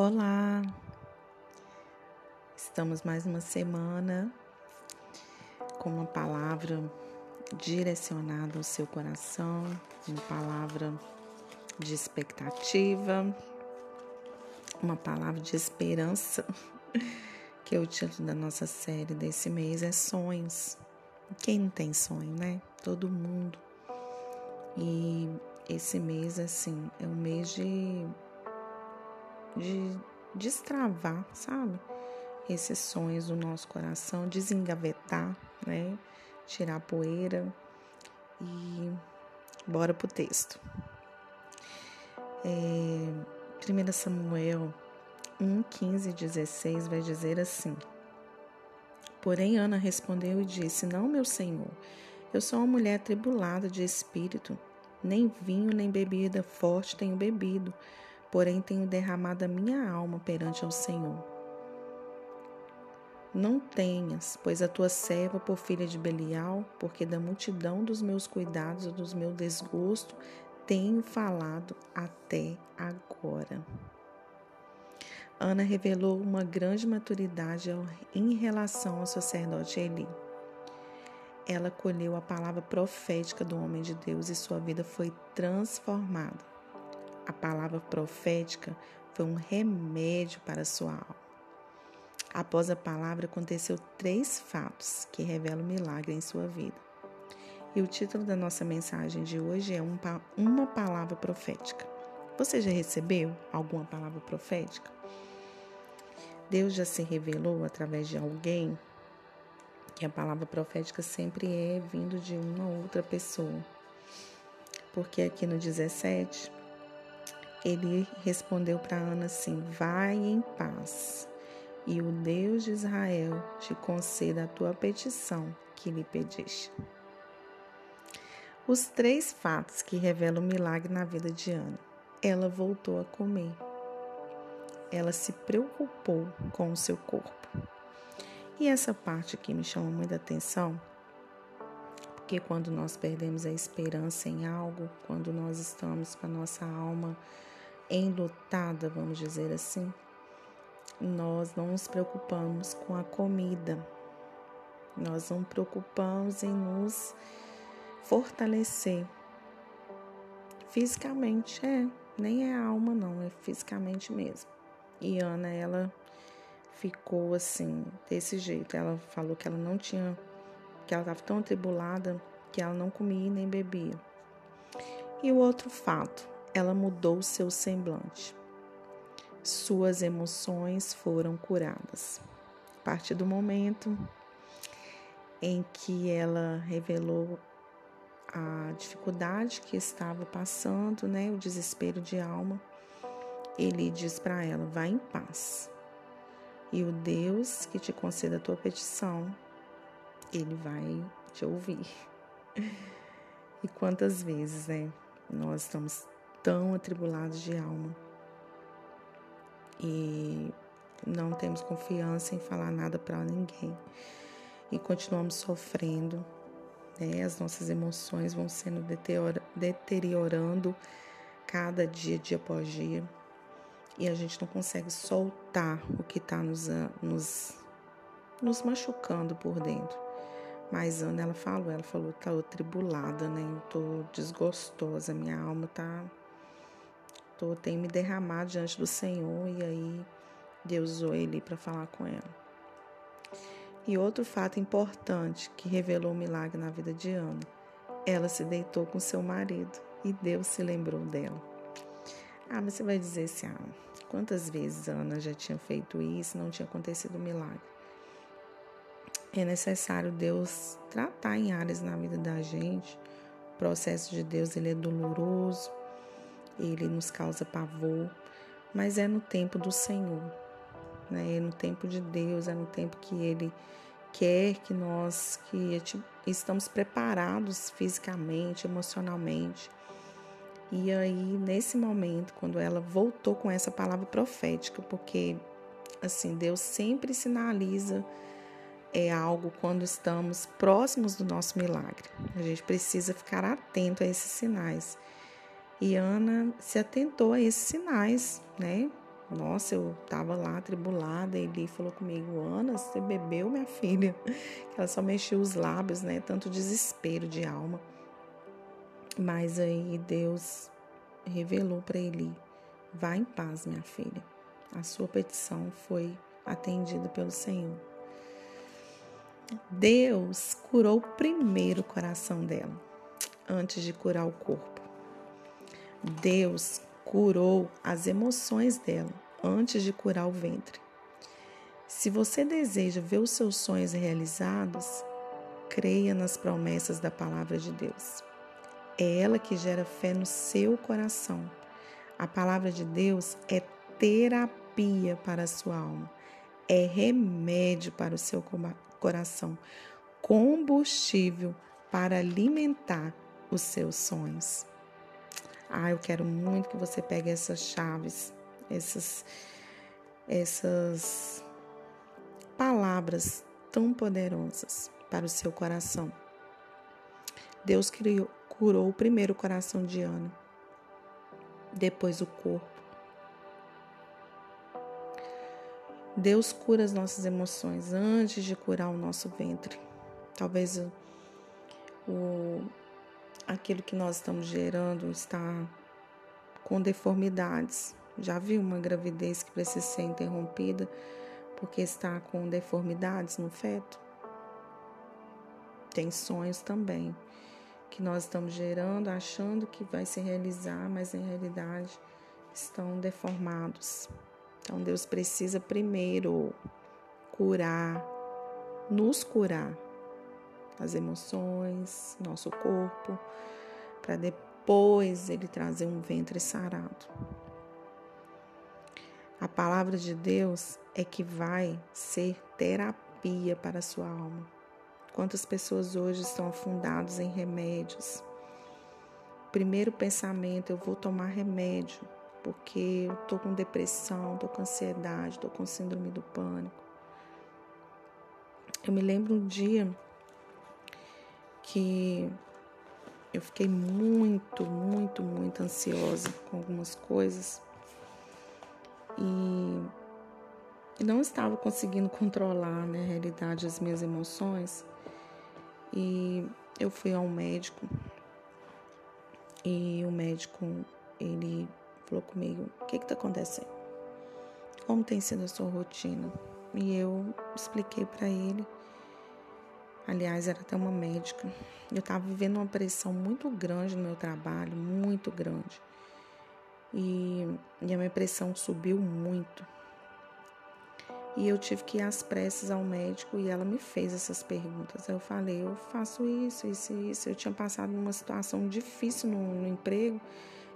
Olá! Estamos mais uma semana com uma palavra direcionada ao seu coração, uma palavra de expectativa, uma palavra de esperança, que é o título da nossa série desse mês é Sonhos. Quem não tem sonho, né? Todo mundo. E esse mês, assim, é um mês de de destravar, sabe? Esses sonhos do nosso coração, desengavetar, né? Tirar a poeira e bora pro texto. É, 1 Samuel 1, 15 e 16 vai dizer assim: Porém, Ana respondeu e disse: Não, meu senhor, eu sou uma mulher tribulada de espírito, nem vinho nem bebida forte tenho bebido porém tenho derramado a minha alma perante ao Senhor. Não tenhas, pois a tua serva por filha de Belial, porque da multidão dos meus cuidados e dos meu desgosto tenho falado até agora. Ana revelou uma grande maturidade em relação ao sacerdote Eli. Ela colheu a palavra profética do homem de Deus e sua vida foi transformada. A palavra profética foi um remédio para sua alma. Após a palavra, aconteceu três fatos que revelam milagre em sua vida. E o título da nossa mensagem de hoje é Uma Palavra Profética. Você já recebeu alguma palavra profética? Deus já se revelou através de alguém? Que a palavra profética sempre é vindo de uma outra pessoa. Porque aqui no 17, ele respondeu para Ana assim: Vai em paz, e o Deus de Israel te conceda a tua petição que lhe pediste. Os três fatos que revelam o milagre na vida de Ana. Ela voltou a comer. Ela se preocupou com o seu corpo. E essa parte aqui me chama muita atenção, porque quando nós perdemos a esperança em algo, quando nós estamos com a nossa alma enlutada, vamos dizer assim, nós não nos preocupamos com a comida, nós não preocupamos em nos fortalecer fisicamente, é, nem é a alma não, é fisicamente mesmo. E Ana, ela ficou assim, desse jeito. Ela falou que ela não tinha, que ela estava tão atribulada que ela não comia nem bebia. E o outro fato, ela mudou seu semblante. Suas emoções foram curadas. A partir do momento em que ela revelou a dificuldade que estava passando, né, o desespero de alma, ele diz para ela: vá em paz. E o Deus que te conceda a tua petição, ele vai te ouvir. E quantas vezes, né, nós estamos tão atribulados de alma e não temos confiança em falar nada para ninguém e continuamos sofrendo, né? As nossas emoções vão sendo deteriorando cada dia, dia após dia, e a gente não consegue soltar o que está nos, nos, nos machucando por dentro. Mas Ana, ela falou, ela falou, tá tribulada, né? Eu tô desgostosa, minha alma tá tô, tenho me derramado diante do Senhor e aí Deus usou ele para falar com ela. E outro fato importante que revelou o um milagre na vida de Ana, ela se deitou com seu marido e Deus se lembrou dela. Ah, mas você vai dizer assim, ah, quantas vezes Ana já tinha feito isso não tinha acontecido o um milagre? É necessário Deus tratar em áreas na vida da gente. O processo de Deus ele é doloroso, ele nos causa pavor, mas é no tempo do Senhor, né? É no tempo de Deus, é no tempo que Ele quer que nós que estamos preparados fisicamente, emocionalmente. E aí, nesse momento, quando ela voltou com essa palavra profética, porque assim, Deus sempre sinaliza é algo quando estamos próximos do nosso milagre. A gente precisa ficar atento a esses sinais. E Ana se atentou a esses sinais, né? Nossa, eu tava lá tribulada, ele falou comigo, Ana, você bebeu, minha filha? Ela só mexeu os lábios, né? Tanto desespero de alma. Mas aí Deus revelou para ele: vá em paz, minha filha. A sua petição foi atendida pelo Senhor. Deus curou primeiro o coração dela, antes de curar o corpo. Deus curou as emoções dela antes de curar o ventre. Se você deseja ver os seus sonhos realizados, creia nas promessas da palavra de Deus. É ela que gera fé no seu coração. A palavra de Deus é terapia para a sua alma, é remédio para o seu coração, combustível para alimentar os seus sonhos. Ah, eu quero muito que você pegue essas chaves, essas, essas palavras tão poderosas para o seu coração. Deus criou, curou primeiro o coração de Ana, depois o corpo. Deus cura as nossas emoções antes de curar o nosso ventre. Talvez o, aquilo que nós estamos gerando está com deformidades. Já viu uma gravidez que precisa ser interrompida porque está com deformidades no feto? Tem sonhos também que nós estamos gerando, achando que vai se realizar, mas em realidade estão deformados. Então Deus precisa primeiro curar, nos curar as emoções, nosso corpo, para depois ele trazer um ventre sarado. A palavra de Deus é que vai ser terapia para a sua alma. Quantas pessoas hoje estão afundadas em remédios? Primeiro pensamento, eu vou tomar remédio porque eu tô com depressão, tô com ansiedade, tô com síndrome do pânico. Eu me lembro um dia que eu fiquei muito, muito, muito ansiosa com algumas coisas e não estava conseguindo controlar, né, a realidade as minhas emoções. E eu fui ao médico e o médico ele falou comigo: "O que está acontecendo? Como tem sido a sua rotina?" E eu expliquei para ele Aliás, era até uma médica. Eu estava vivendo uma pressão muito grande no meu trabalho, muito grande. E, e a minha pressão subiu muito. E eu tive que ir às pressas ao médico e ela me fez essas perguntas. Eu falei, eu faço isso, isso e isso. Eu tinha passado numa situação difícil no, no emprego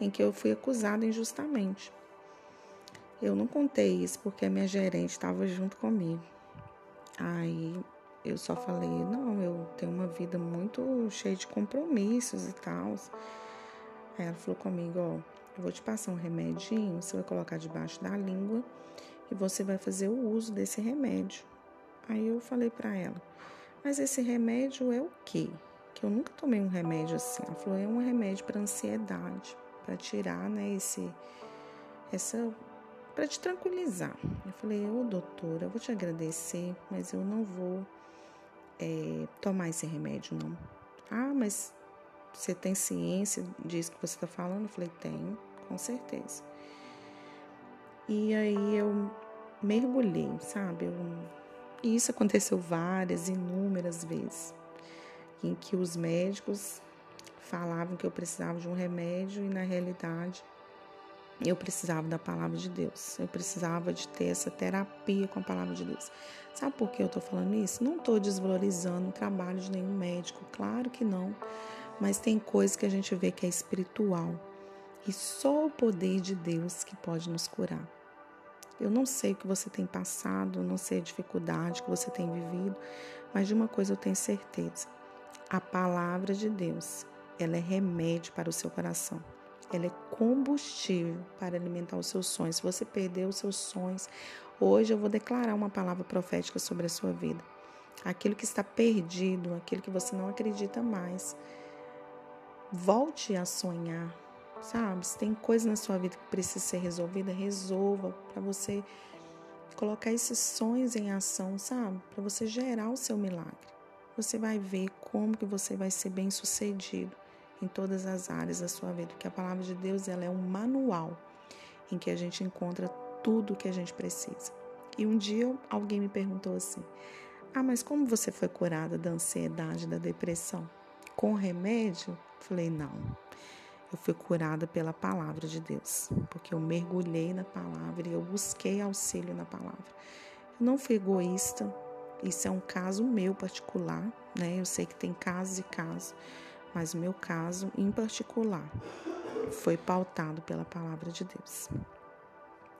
em que eu fui acusada injustamente. Eu não contei isso porque a minha gerente estava junto comigo. Aí eu só falei, não, eu tenho uma vida muito cheia de compromissos e tal. Aí ela falou comigo, ó, eu vou te passar um remedinho, você vai colocar debaixo da língua e você vai fazer o uso desse remédio. Aí eu falei para ela, mas esse remédio é o quê? Que eu nunca tomei um remédio assim. Ela falou, é um remédio para ansiedade, para tirar, né, esse essa para te tranquilizar. Eu falei, ô doutora, eu vou te agradecer, mas eu não vou é, tomar esse remédio, não. Ah, mas você tem ciência disso que você está falando? Eu falei, tenho, com certeza. E aí eu mergulhei, sabe? Eu, e isso aconteceu várias, inúmeras vezes, em que os médicos falavam que eu precisava de um remédio e na realidade eu precisava da palavra de Deus. Eu precisava de ter essa terapia com a palavra de Deus. Sabe por que eu estou falando isso? Não estou desvalorizando o trabalho de nenhum médico, claro que não. Mas tem coisas que a gente vê que é espiritual. E só o poder de Deus que pode nos curar. Eu não sei o que você tem passado, não sei a dificuldade que você tem vivido, mas de uma coisa eu tenho certeza. A palavra de Deus, ela é remédio para o seu coração. Ela é combustível para alimentar os seus sonhos. Se você perdeu os seus sonhos, hoje eu vou declarar uma palavra profética sobre a sua vida. Aquilo que está perdido, aquilo que você não acredita mais. Volte a sonhar. sabe? Se tem coisa na sua vida que precisa ser resolvida, resolva para você colocar esses sonhos em ação, sabe? Para você gerar o seu milagre. Você vai ver como que você vai ser bem sucedido em todas as áreas da sua vida, porque a palavra de Deus ela é um manual em que a gente encontra tudo o que a gente precisa. E um dia alguém me perguntou assim: "Ah, mas como você foi curada da ansiedade, da depressão? Com remédio?" Falei: "Não. Eu fui curada pela palavra de Deus, porque eu mergulhei na palavra e eu busquei auxílio na palavra. Eu não fui egoísta, isso é um caso meu particular, né? Eu sei que tem casos e casos, mas o meu caso em particular foi pautado pela palavra de Deus.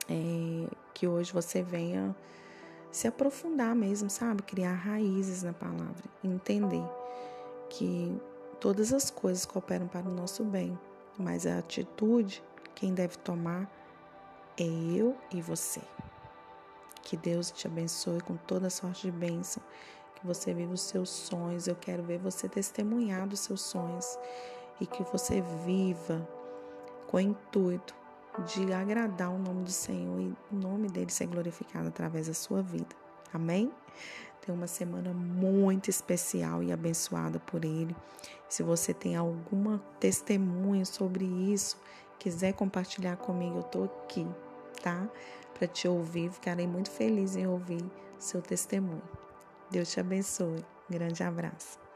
É, que hoje você venha se aprofundar mesmo, sabe? Criar raízes na palavra, entender que todas as coisas cooperam para o nosso bem, mas a atitude quem deve tomar é eu e você. Que Deus te abençoe com toda sorte de bênção, que você viva os seus sonhos. Eu quero ver você testemunhar dos seus sonhos e que você viva com o intuito de agradar o nome do Senhor e o nome dele ser glorificado através da sua vida. Amém? Tenha uma semana muito especial e abençoada por Ele. Se você tem alguma testemunho sobre isso, quiser compartilhar comigo, eu estou aqui, tá? Para te ouvir, ficarei muito feliz em ouvir seu testemunho. Deus te abençoe. grande abraço.